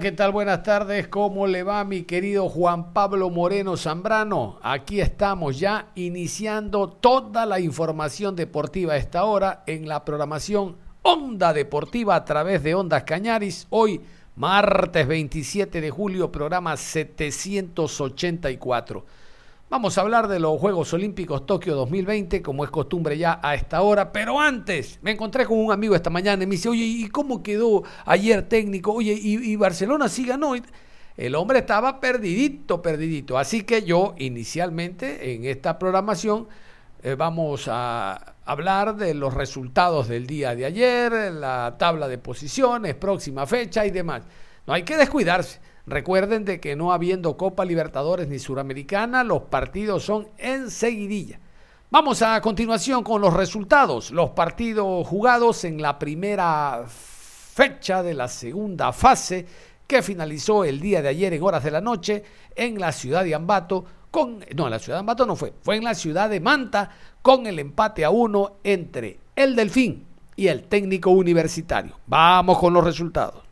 ¿Qué tal? Buenas tardes. ¿Cómo le va mi querido Juan Pablo Moreno Zambrano? Aquí estamos ya iniciando toda la información deportiva a esta hora en la programación Onda Deportiva a través de Ondas Cañaris. Hoy, martes 27 de julio, programa 784. Vamos a hablar de los Juegos Olímpicos Tokio 2020, como es costumbre ya a esta hora. Pero antes, me encontré con un amigo esta mañana y me dice, oye, ¿y cómo quedó ayer técnico? Oye, ¿y, Barcelona sí ganó? El hombre estaba perdidito, perdidito. Así que yo inicialmente en esta programación eh, vamos a hablar de los resultados del día de ayer, la tabla de posiciones, próxima fecha y demás. No hay que descuidarse. Recuerden de que no habiendo Copa Libertadores ni Suramericana, los partidos son enseguidilla. Vamos a continuación con los resultados. Los partidos jugados en la primera fecha de la segunda fase que finalizó el día de ayer en horas de la noche en la ciudad de Ambato con no, en la ciudad de Ambato no fue, fue en la ciudad de Manta con el empate a uno entre el Delfín y el técnico universitario. Vamos con los resultados.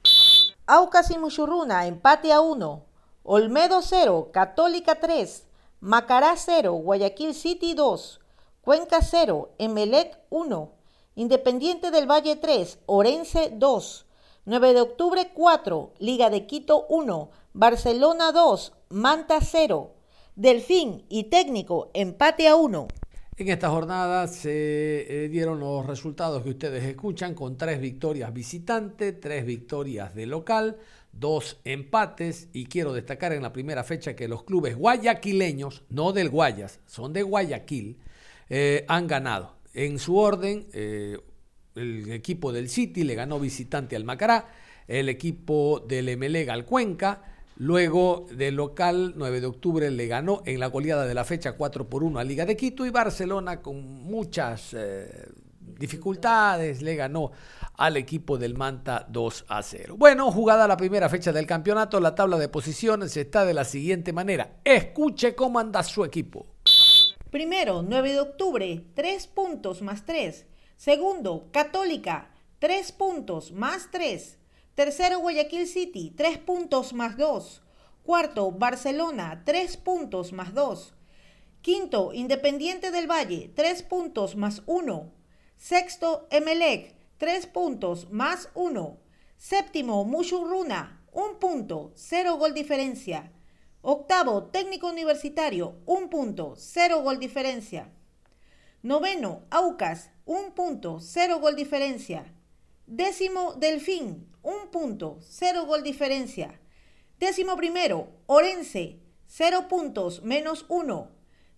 Aucas y Muchurruna, empate a 1. Olmedo 0, Católica 3. Macará 0, Guayaquil City 2. Cuenca 0, Emelec 1. Independiente del Valle 3, Orense 2. 9 de octubre 4, Liga de Quito 1. Barcelona 2, Manta 0. Delfín y Técnico, empate a 1. En esta jornada se eh, dieron los resultados que ustedes escuchan con tres victorias visitante, tres victorias de local, dos empates y quiero destacar en la primera fecha que los clubes guayaquileños, no del Guayas, son de Guayaquil, eh, han ganado. En su orden, eh, el equipo del City le ganó visitante al Macará, el equipo del Emelega al Cuenca, Luego del local, 9 de octubre, le ganó en la goleada de la fecha 4 por 1 a Liga de Quito y Barcelona con muchas eh, dificultades le ganó al equipo del Manta 2 a 0. Bueno, jugada la primera fecha del campeonato, la tabla de posiciones está de la siguiente manera. Escuche cómo anda su equipo. Primero, 9 de octubre, 3 puntos más 3. Segundo, Católica, 3 puntos más 3. Tercero, Guayaquil City, 3 puntos más 2. Cuarto, Barcelona, 3 puntos más 2. Quinto, Independiente del Valle, 3 puntos más 1. Sexto, Emelec, 3 puntos más 1. Séptimo, Mushurruna, 1 punto, 0 gol diferencia. Octavo, Técnico Universitario, 1 punto, 0 gol diferencia. Noveno, Aucas, 1 punto, 0 gol diferencia. Décimo, Delfín, un punto, cero gol diferencia. Décimo primero, Orense, cero puntos, menos uno.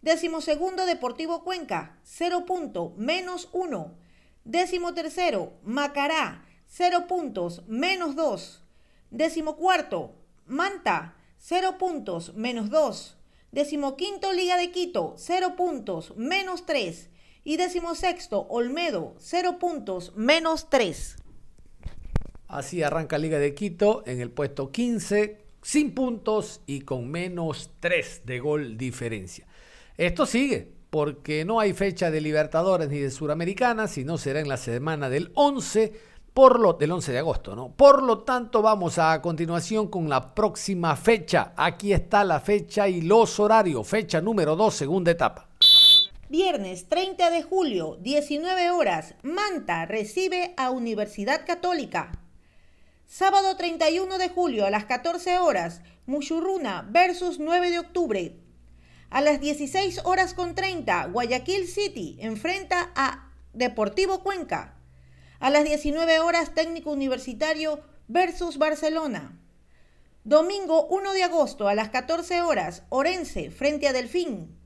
Décimo segundo, Deportivo Cuenca, cero punto, menos uno. Décimo tercero, Macará, cero puntos, menos dos. Décimo cuarto, Manta, cero puntos, menos dos. Décimo quinto, Liga de Quito, cero puntos, menos tres. Y décimo sexto, Olmedo, cero puntos, menos tres. Así arranca Liga de Quito en el puesto 15, sin puntos y con menos 3 de gol diferencia. Esto sigue porque no hay fecha de Libertadores ni de Suramericana, sino será en la semana del 11, por lo, del 11 de agosto, ¿no? Por lo tanto, vamos a, a continuación con la próxima fecha. Aquí está la fecha y los horarios. Fecha número 2, segunda etapa. Viernes 30 de julio, 19 horas, Manta recibe a Universidad Católica. Sábado 31 de julio a las 14 horas, Muchurruna versus 9 de octubre. A las 16 horas con 30, Guayaquil City enfrenta a Deportivo Cuenca. A las 19 horas, Técnico Universitario versus Barcelona. Domingo 1 de agosto a las 14 horas, Orense frente a Delfín.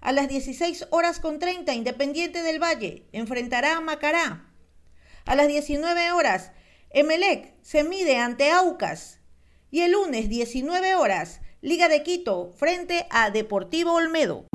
A las 16 horas con 30, Independiente del Valle enfrentará a Macará. A las 19 horas, Emelec se mide ante Aucas. Y el lunes 19 horas, Liga de Quito frente a Deportivo Olmedo.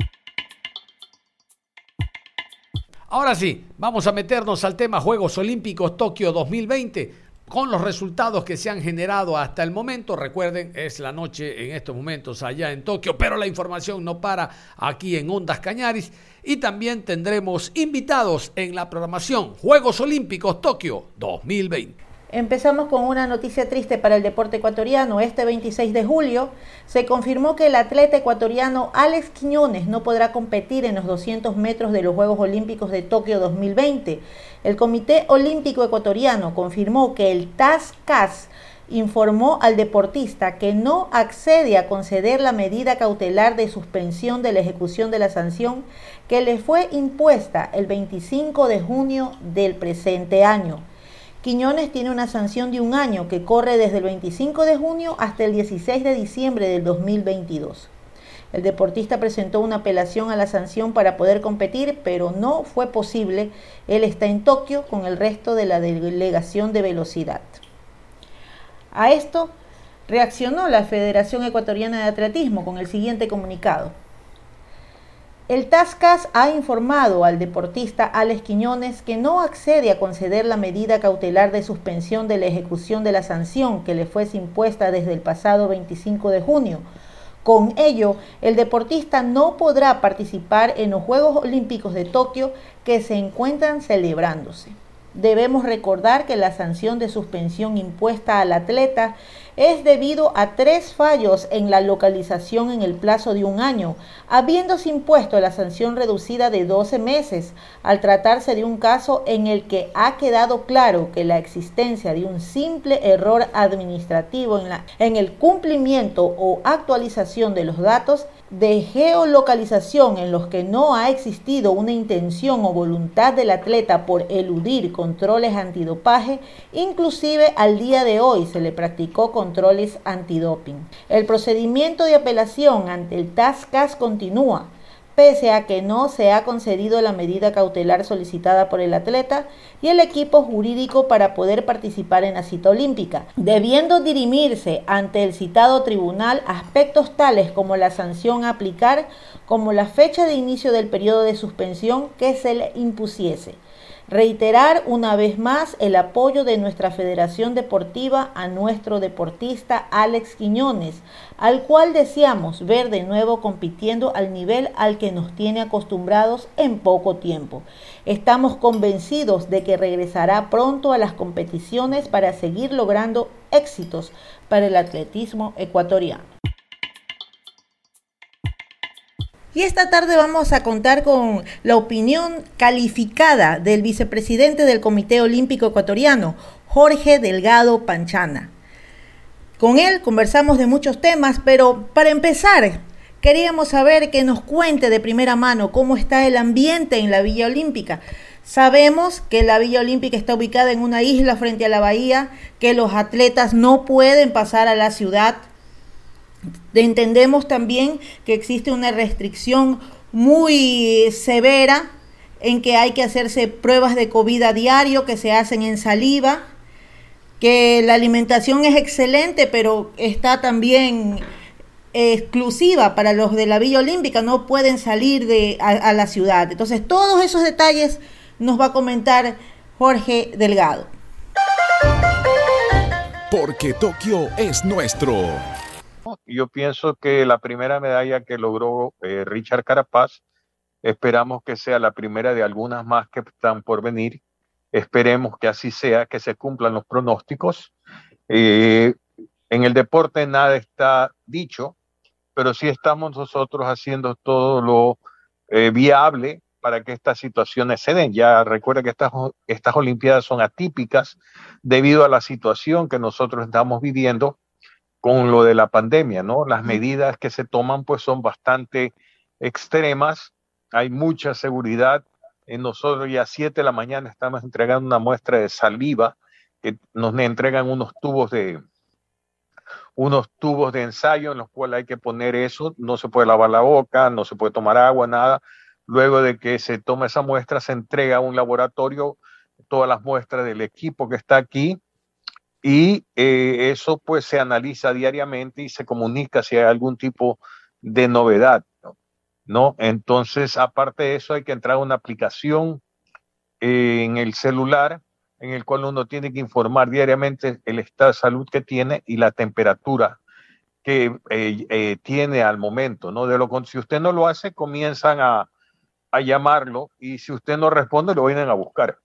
Ahora sí, vamos a meternos al tema Juegos Olímpicos Tokio 2020 con los resultados que se han generado hasta el momento. Recuerden, es la noche en estos momentos allá en Tokio, pero la información no para aquí en Ondas Cañaris. Y también tendremos invitados en la programación Juegos Olímpicos Tokio 2020. Empezamos con una noticia triste para el deporte ecuatoriano. Este 26 de julio se confirmó que el atleta ecuatoriano Alex Quiñones no podrá competir en los 200 metros de los Juegos Olímpicos de Tokio 2020. El Comité Olímpico Ecuatoriano confirmó que el TAS-CAS informó al deportista que no accede a conceder la medida cautelar de suspensión de la ejecución de la sanción que le fue impuesta el 25 de junio del presente año. Quiñones tiene una sanción de un año que corre desde el 25 de junio hasta el 16 de diciembre del 2022. El deportista presentó una apelación a la sanción para poder competir, pero no fue posible. Él está en Tokio con el resto de la delegación de velocidad. A esto reaccionó la Federación Ecuatoriana de Atletismo con el siguiente comunicado. El Tascas ha informado al deportista Alex Quiñones que no accede a conceder la medida cautelar de suspensión de la ejecución de la sanción que le fuese impuesta desde el pasado 25 de junio. Con ello, el deportista no podrá participar en los Juegos Olímpicos de Tokio que se encuentran celebrándose. Debemos recordar que la sanción de suspensión impuesta al atleta es debido a tres fallos en la localización en el plazo de un año, habiéndose impuesto la sanción reducida de 12 meses, al tratarse de un caso en el que ha quedado claro que la existencia de un simple error administrativo en, la, en el cumplimiento o actualización de los datos de geolocalización en los que no ha existido una intención o voluntad del atleta por eludir controles antidopaje, inclusive al día de hoy se le practicó controles antidoping. El procedimiento de apelación ante el TASCAS continúa pese a que no se ha concedido la medida cautelar solicitada por el atleta y el equipo jurídico para poder participar en la cita olímpica, debiendo dirimirse ante el citado tribunal aspectos tales como la sanción a aplicar, como la fecha de inicio del periodo de suspensión que se le impusiese. Reiterar una vez más el apoyo de nuestra Federación Deportiva a nuestro deportista Alex Quiñones, al cual deseamos ver de nuevo compitiendo al nivel al que nos tiene acostumbrados en poco tiempo. Estamos convencidos de que regresará pronto a las competiciones para seguir logrando éxitos para el atletismo ecuatoriano. Y esta tarde vamos a contar con la opinión calificada del vicepresidente del Comité Olímpico Ecuatoriano, Jorge Delgado Panchana. Con él conversamos de muchos temas, pero para empezar, queríamos saber que nos cuente de primera mano cómo está el ambiente en la Villa Olímpica. Sabemos que la Villa Olímpica está ubicada en una isla frente a la bahía, que los atletas no pueden pasar a la ciudad Entendemos también que existe una restricción muy severa en que hay que hacerse pruebas de COVID a diario que se hacen en saliva, que la alimentación es excelente, pero está también exclusiva para los de la Villa Olímpica, no pueden salir de, a la ciudad. Entonces, todos esos detalles nos va a comentar Jorge Delgado. Porque Tokio es nuestro. Yo pienso que la primera medalla que logró eh, Richard Carapaz, esperamos que sea la primera de algunas más que están por venir. Esperemos que así sea, que se cumplan los pronósticos. Eh, en el deporte nada está dicho, pero sí estamos nosotros haciendo todo lo eh, viable para que estas situaciones se den. Ya recuerda que estas, estas Olimpiadas son atípicas debido a la situación que nosotros estamos viviendo con lo de la pandemia, ¿no? Las medidas que se toman pues son bastante extremas, hay mucha seguridad. En nosotros ya a 7 de la mañana estamos entregando una muestra de saliva que nos entregan unos tubos de unos tubos de ensayo en los cuales hay que poner eso, no se puede lavar la boca, no se puede tomar agua, nada. Luego de que se toma esa muestra, se entrega a un laboratorio todas las muestras del equipo que está aquí y eh, eso pues se analiza diariamente y se comunica si hay algún tipo de novedad, ¿no? Entonces, aparte de eso, hay que entrar a una aplicación eh, en el celular en el cual uno tiene que informar diariamente el estado de salud que tiene y la temperatura que eh, tiene al momento, ¿no? De lo si usted no lo hace, comienzan a, a llamarlo y si usted no responde, lo vienen a buscar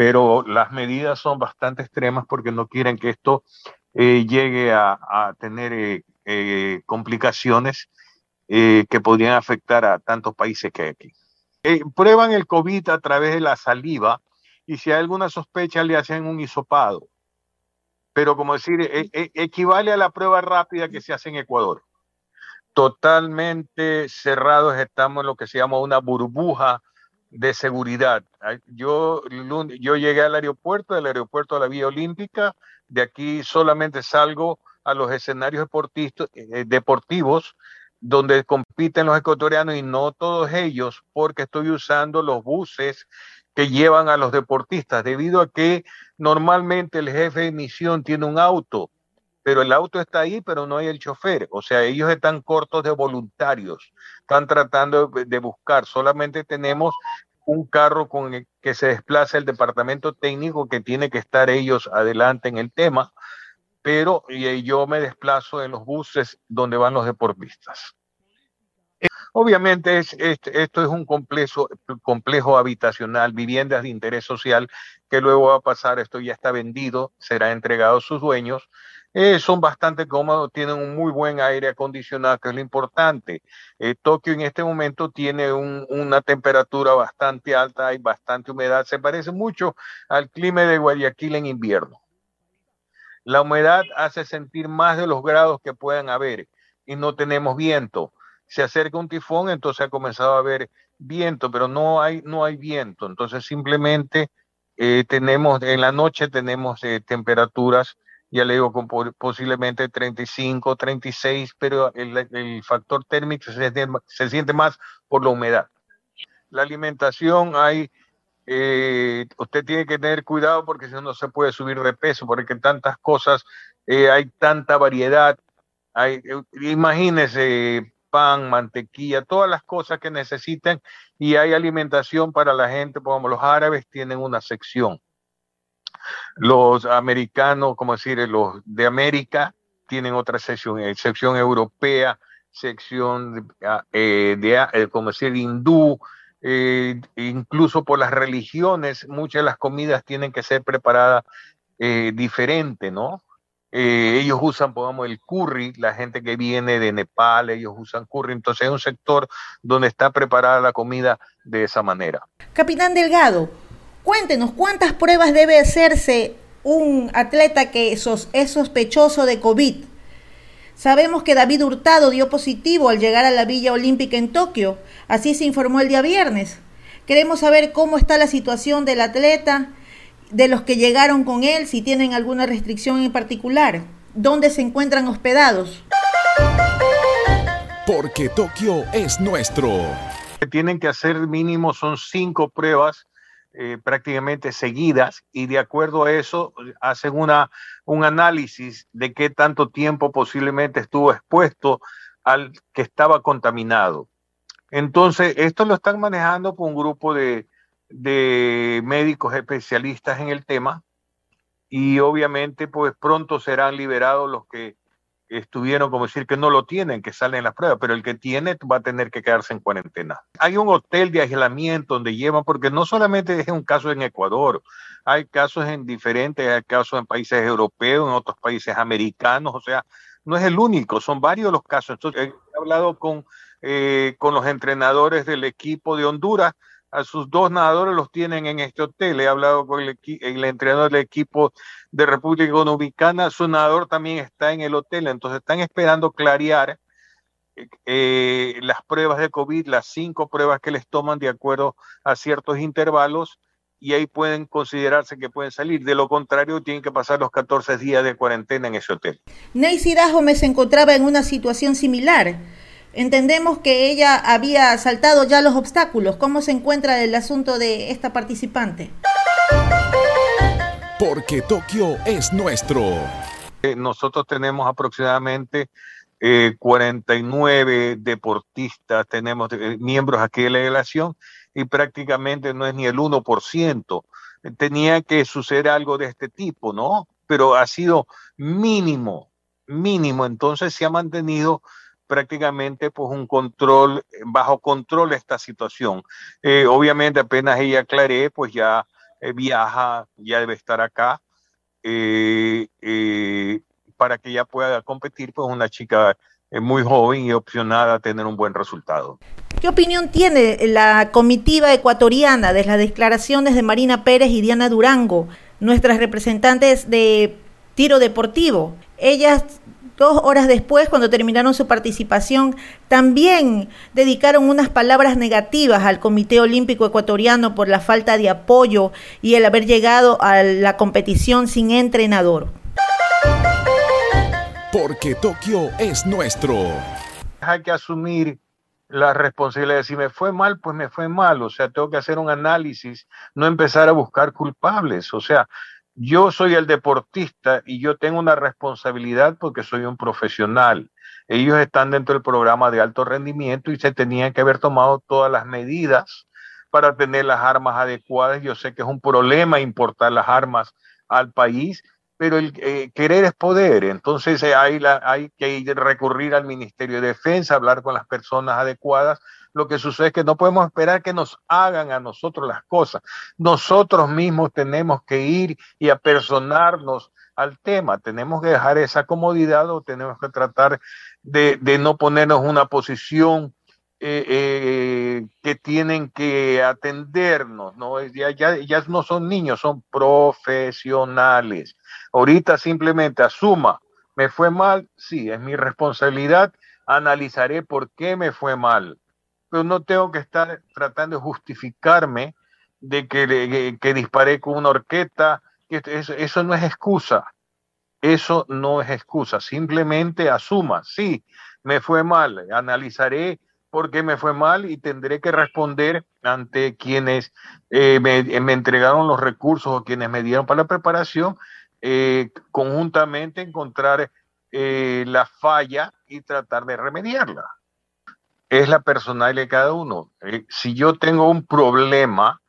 pero las medidas son bastante extremas porque no quieren que esto eh, llegue a, tener eh, eh, complicaciones que podrían afectar a tantos países que hay aquí. prueban el COVID a través de la saliva y si hay alguna sospecha le hacen un hisopado. Pero como decir, e, e, equivale a la prueba rápida que se hace en Ecuador. Totalmente cerrados estamos en lo que se llama una burbuja de seguridad. Yo, yo llegué al aeropuerto, del aeropuerto a la Vía Olímpica, de aquí solamente salgo a los escenarios eh, deportivos donde compiten los ecuatorianos y no todos ellos, porque estoy usando los buses que llevan a los deportistas, debido a que normalmente el jefe de misión tiene un auto, pero el auto está ahí, pero no hay el chofer. O sea, ellos están cortos de voluntarios, están tratando de buscar. Solamente tenemos un carro con el que se desplaza el departamento técnico que tiene que estar ellos adelante en el tema, pero yo me desplazo en los buses donde van los deportistas. Obviamente es, esto es un complejo, complejo habitacional, viviendas de interés social, que luego va a pasar, esto ya está vendido, será entregado a sus dueños, eh, son bastante cómodos, tienen un muy buen aire acondicionado, que es lo importante. Eh, Tokio en este momento tiene una temperatura bastante alta, hay bastante humedad, se parece mucho al clima de Guayaquil en invierno. La humedad hace sentir más de los grados que puedan haber y no tenemos viento. Se acerca un tifón, entonces ha comenzado a haber viento, pero no hay, no hay viento. Entonces simplemente eh, tenemos, en la noche tenemos temperaturas ya le digo, con posiblemente 35, 36, pero el, factor térmico se siente, más por la humedad. La alimentación hay, eh, usted tiene que tener cuidado porque si no, no se puede subir de peso, porque tantas cosas, eh, hay tanta variedad. Hay, eh, imagínese pan, mantequilla, todas las cosas que necesiten y hay alimentación para la gente, como los árabes tienen una sección los americanos, como decir, los de América tienen otra sección, eh, sección europea, sección ah, eh, de, eh, como decir, hindú, incluso por las religiones, muchas de las comidas tienen que ser preparadas diferente, ¿no? ellos usan, pongamos, el curry, la gente que viene de Nepal, ellos usan curry, entonces es un sector donde está preparada la comida de esa manera. Capitán Delgado, Cuéntenos, ¿cuántas pruebas debe hacerse un atleta que es sospechoso de COVID? Sabemos que David Hurtado dio positivo al llegar a la Villa Olímpica en Tokio, así se informó el día viernes. Queremos saber cómo está la situación del atleta, de los que llegaron con él, si tienen alguna restricción en particular, dónde se encuentran hospedados. Porque Tokio es nuestro. Tienen que hacer mínimo son cinco pruebas eh, prácticamente seguidas y de acuerdo a eso hacen una, un análisis de qué tanto tiempo posiblemente estuvo expuesto al que estaba contaminado. Entonces, esto lo están manejando por un grupo de, de médicos especialistas en el tema y obviamente pues pronto serán liberados los que estuvieron como decir que no lo tienen, que salen las pruebas, pero el que tiene va a tener que quedarse en cuarentena. Hay un hotel de aislamiento donde llevan, porque no solamente es un caso en Ecuador, hay casos en diferentes, hay casos en países europeos, en otros países americanos, o sea, no es el único, son varios los casos. Entonces, he hablado con, eh, con los entrenadores del equipo de Honduras, a sus dos nadadores los tienen en este hotel. He hablado con el, entrenador del equipo de República Dominicana, su nadador también está en el hotel, entonces están esperando clarear eh, las pruebas de COVID, las cinco pruebas que les toman de acuerdo a ciertos intervalos y ahí pueden considerarse que pueden salir. De lo contrario, tienen que pasar los 14 días de cuarentena en ese hotel. Se encontraba en una situación similar. Entendemos que ella había saltado ya los obstáculos. ¿Cómo se encuentra el asunto de esta participante? Porque Tokio es nuestro. Eh, nosotros tenemos aproximadamente 49 eh, deportistas, tenemos eh, miembros aquí de la delegación y prácticamente no es ni el 1%. Tenía que suceder algo de este tipo, ¿no? Pero ha sido mínimo, mínimo. Entonces se ha mantenido prácticamente pues un control, bajo control esta situación. Eh, obviamente apenas ella aclaré, pues ya eh, viaja, ya debe estar acá, eh, para que ella pueda competir, pues una chica muy joven y opcionada a tener un buen resultado. ¿Qué opinión tiene la comitiva ecuatoriana de las declaraciones de Marina Pérez y Diana Durango, nuestras representantes de tiro deportivo? Ellas dos horas después, cuando terminaron su participación, también dedicaron unas palabras negativas al Comité Olímpico Ecuatoriano por la falta de apoyo y el haber llegado a la competición sin entrenador. Porque Tokio es nuestro. Hay que asumir la responsabilidad. Si me fue mal, pues me fue mal. O sea, tengo que hacer un análisis, no empezar a buscar culpables. O sea, yo soy el deportista y yo tengo una responsabilidad porque soy un profesional. Ellos están dentro del programa de alto rendimiento y se tenían que haber tomado todas las medidas para tener las armas adecuadas. Yo sé que es un problema importar las armas al país, pero el eh, querer es poder. Entonces eh, hay, que recurrir al Ministerio de Defensa, hablar con las personas adecuadas. Lo que sucede es que no podemos esperar que nos hagan a nosotros las cosas. Nosotros mismos tenemos que ir y apersonarnos al tema. Tenemos que dejar esa comodidad o tenemos que tratar de, de no ponernos una posición eh, eh, que tienen que atendernos, ¿no? Ya, ya, ya no son niños, son profesionales. Ahorita simplemente asuma, me fue mal, sí, es mi responsabilidad, analizaré por qué me fue mal, pero no tengo que estar tratando de justificarme de que, que, disparé con una orquesta, que eso, eso no es excusa, eso no es excusa, simplemente asuma, sí, me fue mal, analizaré porque me fue mal y tendré que responder ante quienes eh, me, entregaron los recursos o quienes me dieron para la preparación, eh, conjuntamente encontrar eh, la falla y tratar de remediarla. Es la personalidad de cada uno. si yo tengo un problema,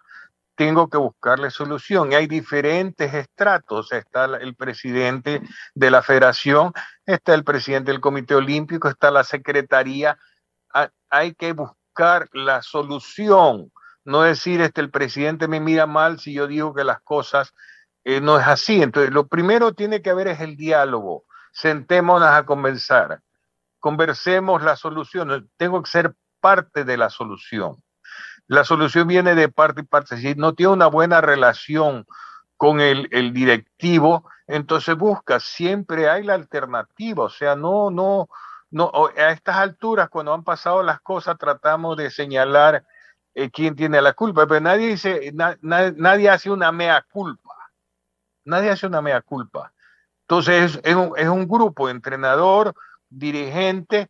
tengo que buscarle solución. Y hay diferentes estratos. Está el presidente de la federación, está el presidente del Comité Olímpico, está la Secretaría hay que buscar la solución, no decir, este, el presidente me mira mal si yo digo que las cosas eh, no es así. Entonces, lo primero tiene que haber es el diálogo. Sentémonos a conversar, conversemos la solución. Tengo que ser parte de la solución. La solución viene de parte y parte. Si no tiene una buena relación con el, el directivo, entonces busca, siempre hay la alternativa. O sea, no, no, no, a estas alturas, cuando han pasado las cosas, tratamos de señalar eh, quién tiene la culpa, pero nadie dice, nadie hace una mea culpa. Nadie hace una mea culpa. Entonces es, un, grupo, entrenador, dirigente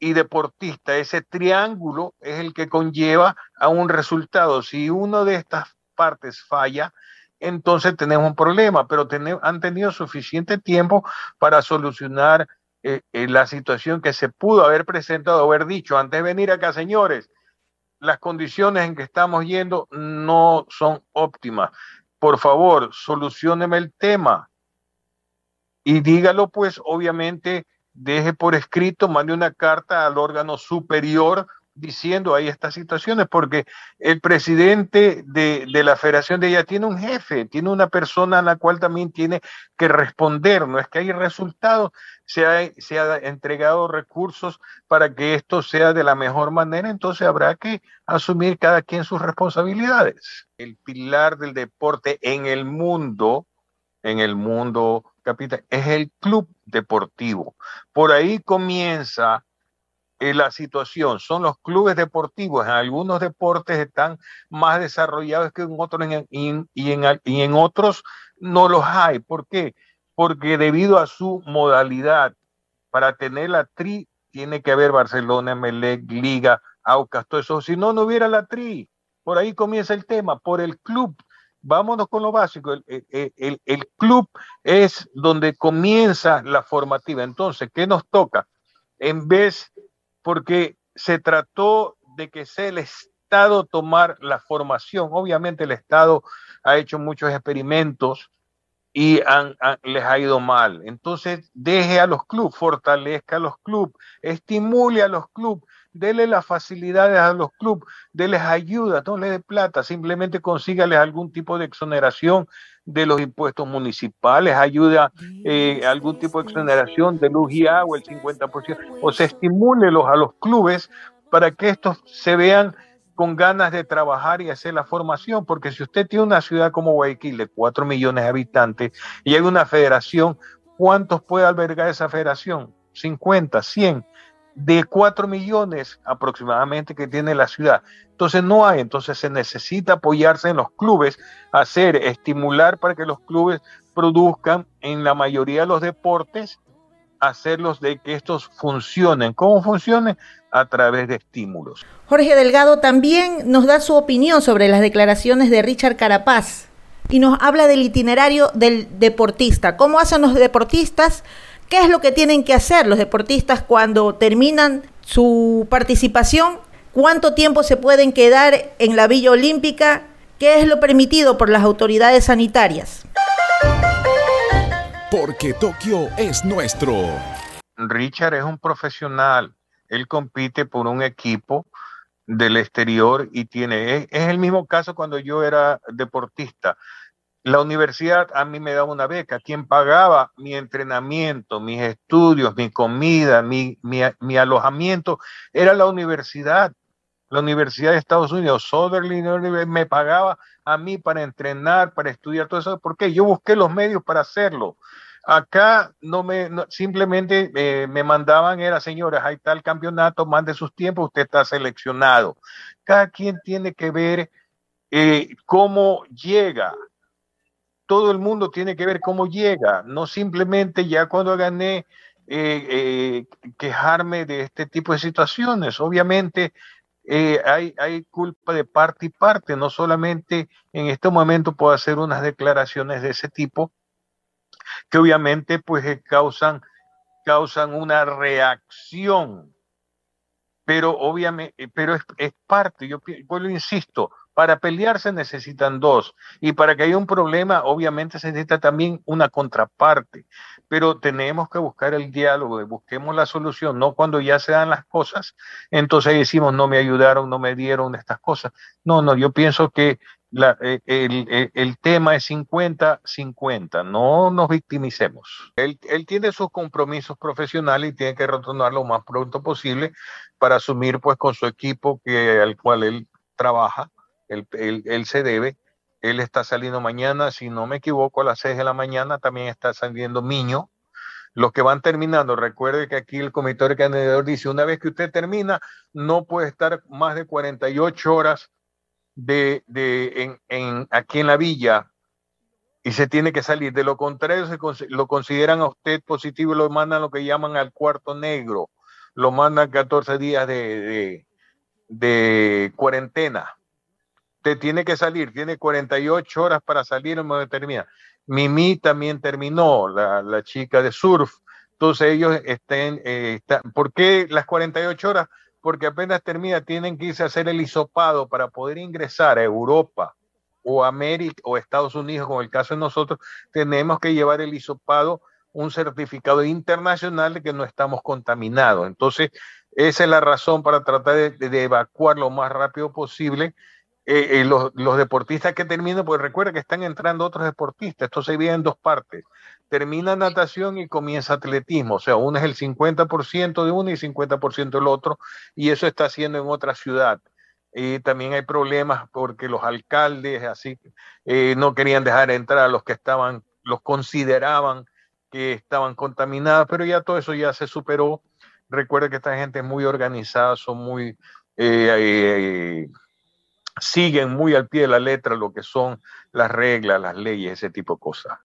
y deportista. Ese triángulo es el que conlleva a un resultado. Si uno de estas partes falla, entonces tenemos un problema, pero han tenido suficiente tiempo para solucionar eh, eh, la situación que se pudo haber presentado, haber dicho antes de venir acá, señores, las condiciones en que estamos yendo no son óptimas. Por favor, solucioneme el tema. Y dígalo, pues, obviamente, deje por escrito, mande una carta al órgano superior diciendo ahí estas situaciones, porque el presidente de, la federación de ella tiene un jefe, tiene una persona a la cual también tiene que responder, no es que hay resultados, se ha, se ha entregado recursos para que esto sea de la mejor manera, entonces habrá que asumir cada quien sus responsabilidades. El pilar del deporte en el mundo, en el mundo capital, es el club deportivo. Por ahí comienza la situación. Son los clubes deportivos. En algunos deportes están más desarrollados que en otros y, en, y en otros no los hay. ¿Por qué? Porque debido a su modalidad, para tener la tri, tiene que haber Barcelona, Melec, Liga, Aucas, todo eso. Si no, no hubiera la tri. Por ahí comienza el tema, por el club. Vámonos con lo básico. El, el, el, club es donde comienza la formativa. Entonces, ¿qué nos toca? En vez porque se trató de que sea el Estado tomar la formación. Obviamente el Estado ha hecho muchos experimentos y les ha ido mal. Entonces, deje a los clubes, fortalezca a los clubes, estimule a los clubes, dele las facilidades a los clubes, déles ayuda, no le dé plata, simplemente consígales algún tipo de exoneración de los impuestos municipales, ayuda eh, algún tipo de exoneración de luz y agua, el 50%, o se estimúlelos a los clubes para que estos se vean con ganas de trabajar y hacer la formación, porque si usted tiene una ciudad como Guayaquil de 4 millones de habitantes y hay una federación, ¿cuántos puede albergar esa federación? 50, 100 de 4 millones aproximadamente que tiene la ciudad. Entonces no hay, entonces se necesita apoyarse en los clubes, hacer, estimular para que los clubes produzcan en la mayoría de los deportes, hacerlos de que estos funcionen. ¿Cómo funcionen? A través de estímulos. Jorge Delgado también nos da su opinión sobre las declaraciones de Richard Carapaz y nos habla del itinerario del deportista. ¿Cómo hacen los deportistas? ¿Qué es lo que tienen que hacer los deportistas cuando terminan su participación? ¿Cuánto tiempo se pueden quedar en la Villa Olímpica? ¿Qué es lo permitido por las autoridades sanitarias? Porque Tokio es nuestro. Richard es un profesional. Él compite por un equipo del exterior y tiene, es, es, el mismo caso cuando yo era deportista. La universidad a mí me daba una beca. Quien pagaba mi entrenamiento, mis estudios, mi comida, mi, mi, mi alojamiento, era la universidad. La Universidad de Estados Unidos, Sutherland me pagaba a mí para entrenar, para estudiar todo eso. ¿Por qué? Yo busqué los medios para hacerlo. Acá no me, simplemente eh, me mandaban, era señores, hay tal campeonato, mande sus tiempos, usted está seleccionado. Cada quien tiene que ver eh, cómo llega todo el mundo tiene que ver cómo llega, no simplemente ya cuando gané eh, eh, quejarme de este tipo de situaciones. Obviamente eh, hay, culpa de parte y parte, no solamente en este momento puedo hacer unas declaraciones de ese tipo que obviamente pues causan, causan una reacción pero obviamente, pero es, parte, yo, yo lo insisto, para pelear se necesitan dos y para que haya un problema obviamente se necesita también una contraparte, pero tenemos que buscar el diálogo, busquemos la solución, no cuando ya se dan las cosas, entonces decimos no me ayudaron, no me dieron estas cosas. No, no, yo pienso que la, eh, el, el, el, tema es 50-50, no nos victimicemos. Él, él, tiene sus compromisos profesionales y tiene que retornar lo más pronto posible para asumir pues con su equipo que, al cual él trabaja él, se debe. Él está saliendo mañana, si no me equivoco, a las 6 de la mañana también está saliendo Miño. Los que van terminando, recuerde que aquí el comité organizador dice, una vez que usted termina, no puede estar más de 48 horas de, de, en, aquí en la villa y se tiene que salir. De lo contrario, se, lo consideran a usted positivo y lo mandan lo que llaman al cuarto negro. Lo mandan 14 días de, de, de cuarentena te tiene que salir, tiene 48 horas para salir en modo termina. Mimi también terminó, la, la, chica de surf. Entonces ellos estén, eh, están, ¿por qué las 48 horas? Porque apenas termina, tienen que irse a hacer el hisopado para poder ingresar a Europa o América o Estados Unidos, como el caso de nosotros, tenemos que llevar el hisopado, un certificado internacional de que no estamos contaminados. Entonces, esa es la razón para tratar de, de evacuar lo más rápido posible eh, eh, los, los, deportistas que terminan, pues recuerda que están entrando otros deportistas, esto se divide en dos partes. Termina natación y comienza atletismo, o sea, uno es el 50% de uno y 50% del otro, y eso está haciendo en otra ciudad. Y también hay problemas porque los alcaldes así eh, no querían dejar entrar a los que estaban, los consideraban que estaban contaminados, pero ya todo eso ya se superó Recuerde que esta gente es muy organizada, son muy, eh, siguen muy al pie de la letra lo que son las reglas, las leyes, ese tipo de cosas.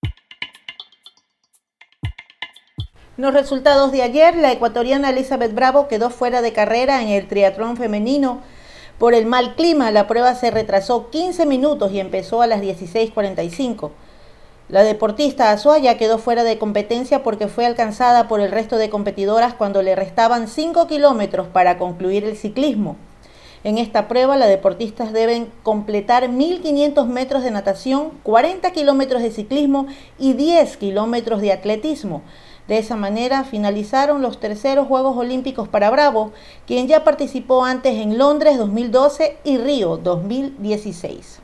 los resultados de ayer, la ecuatoriana Elizabeth Bravo quedó fuera de carrera en el triatlón femenino. Por el mal clima, la prueba se retrasó 15 minutos y empezó a las 16.45. La deportista Azuaya quedó fuera de competencia porque fue alcanzada por el resto de competidoras cuando le restaban 5 kilómetros para concluir el ciclismo. En esta prueba, las deportistas deben completar 1.500 metros de natación, 40 kilómetros de ciclismo y 10 kilómetros de atletismo. De esa manera finalizaron los terceros Juegos Olímpicos para Bravo, quien ya participó antes en Londres 2012 y Río 2016.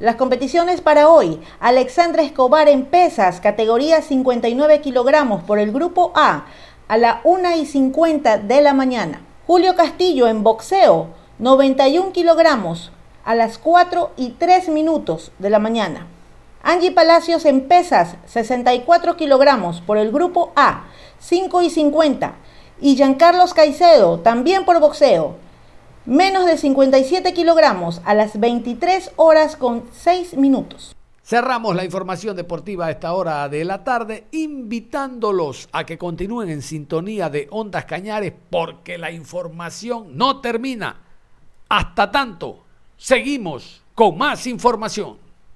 Las competiciones para hoy. Alexandra Escobar en pesas, categoría 59 kilogramos por el grupo A, a la 1 y 50 de la mañana. Julio Castillo en boxeo, 91 kilogramos, a las 4 y 3 minutos de la mañana. Angie Palacios en pesas, 64 kilogramos por el grupo A, 5 y 50. Y Giancarlos Caicedo, también por boxeo, menos de 57 kilogramos a las 23 horas con 6 minutos. Cerramos la información deportiva a esta hora de la tarde, invitándolos a que continúen en sintonía de Ondas Cañares porque la información no termina. Hasta tanto, seguimos con más información.